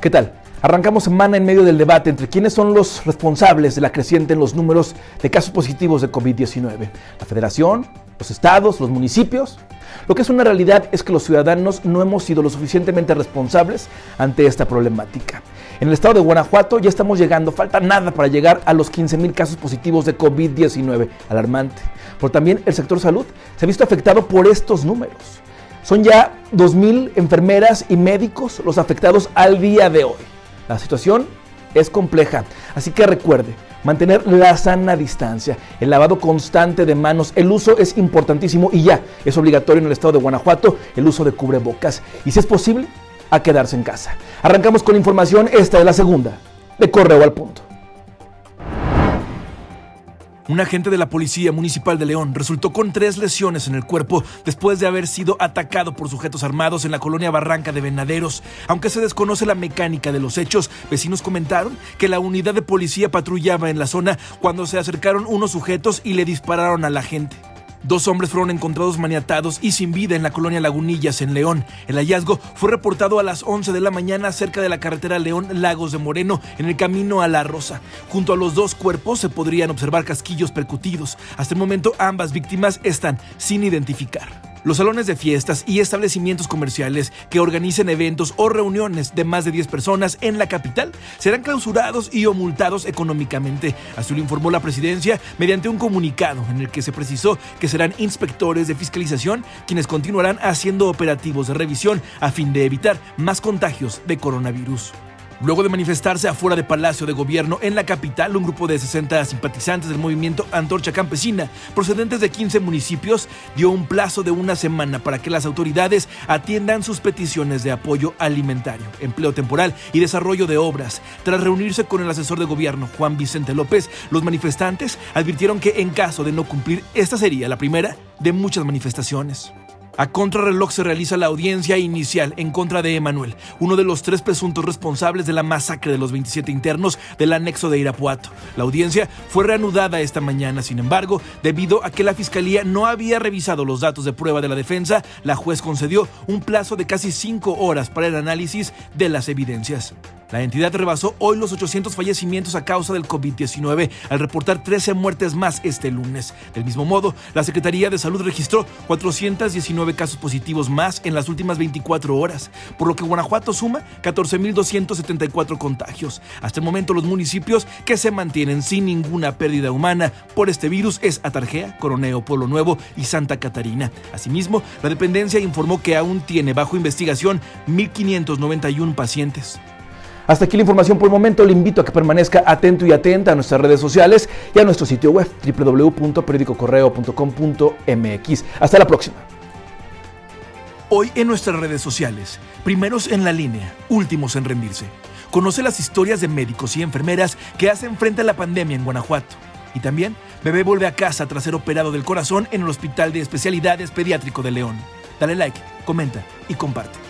¿Qué tal? Arrancamos semana en medio del debate entre quiénes son los responsables de la creciente en los números de casos positivos de COVID-19. La federación, los estados, los municipios. Lo que es una realidad es que los ciudadanos no hemos sido lo suficientemente responsables ante esta problemática. En el estado de Guanajuato ya estamos llegando, falta nada para llegar a los 15 mil casos positivos de COVID-19, alarmante. Pero también el sector salud se ha visto afectado por estos números. Son ya 2.000 enfermeras y médicos los afectados al día de hoy. La situación es compleja, así que recuerde, mantener la sana distancia, el lavado constante de manos, el uso es importantísimo y ya es obligatorio en el estado de Guanajuato el uso de cubrebocas y si es posible, a quedarse en casa. Arrancamos con información, esta es la segunda, de correo al punto. Un agente de la Policía Municipal de León resultó con tres lesiones en el cuerpo después de haber sido atacado por sujetos armados en la colonia Barranca de Venaderos. Aunque se desconoce la mecánica de los hechos, vecinos comentaron que la unidad de policía patrullaba en la zona cuando se acercaron unos sujetos y le dispararon a la gente. Dos hombres fueron encontrados maniatados y sin vida en la colonia Lagunillas, en León. El hallazgo fue reportado a las 11 de la mañana cerca de la carretera León-Lagos de Moreno, en el camino a La Rosa. Junto a los dos cuerpos se podrían observar casquillos percutidos. Hasta el momento ambas víctimas están sin identificar. Los salones de fiestas y establecimientos comerciales que organicen eventos o reuniones de más de 10 personas en la capital serán clausurados y o multados económicamente. Así lo informó la presidencia mediante un comunicado en el que se precisó que serán inspectores de fiscalización quienes continuarán haciendo operativos de revisión a fin de evitar más contagios de coronavirus. Luego de manifestarse afuera de Palacio de Gobierno en la capital, un grupo de 60 simpatizantes del movimiento Antorcha Campesina, procedentes de 15 municipios, dio un plazo de una semana para que las autoridades atiendan sus peticiones de apoyo alimentario, empleo temporal y desarrollo de obras. Tras reunirse con el asesor de gobierno, Juan Vicente López, los manifestantes advirtieron que en caso de no cumplir, esta sería la primera de muchas manifestaciones. A contrarreloj se realiza la audiencia inicial en contra de Emanuel, uno de los tres presuntos responsables de la masacre de los 27 internos del anexo de Irapuato. La audiencia fue reanudada esta mañana, sin embargo, debido a que la fiscalía no había revisado los datos de prueba de la defensa, la juez concedió un plazo de casi cinco horas para el análisis de las evidencias. La entidad rebasó hoy los 800 fallecimientos a causa del COVID-19 al reportar 13 muertes más este lunes. Del mismo modo, la Secretaría de Salud registró 419 casos positivos más en las últimas 24 horas, por lo que Guanajuato suma 14.274 contagios. Hasta el momento los municipios que se mantienen sin ninguna pérdida humana por este virus es Atarjea, Coroneo, Pueblo Nuevo y Santa Catarina. Asimismo, la dependencia informó que aún tiene bajo investigación 1.591 pacientes. Hasta aquí la información por el momento. Le invito a que permanezca atento y atenta a nuestras redes sociales y a nuestro sitio web www.periodicocorreo.com.mx. Hasta la próxima. Hoy en nuestras redes sociales, primeros en la línea, últimos en rendirse. Conoce las historias de médicos y enfermeras que hacen frente a la pandemia en Guanajuato. Y también, bebé vuelve a casa tras ser operado del corazón en el Hospital de Especialidades Pediátrico de León. Dale like, comenta y comparte.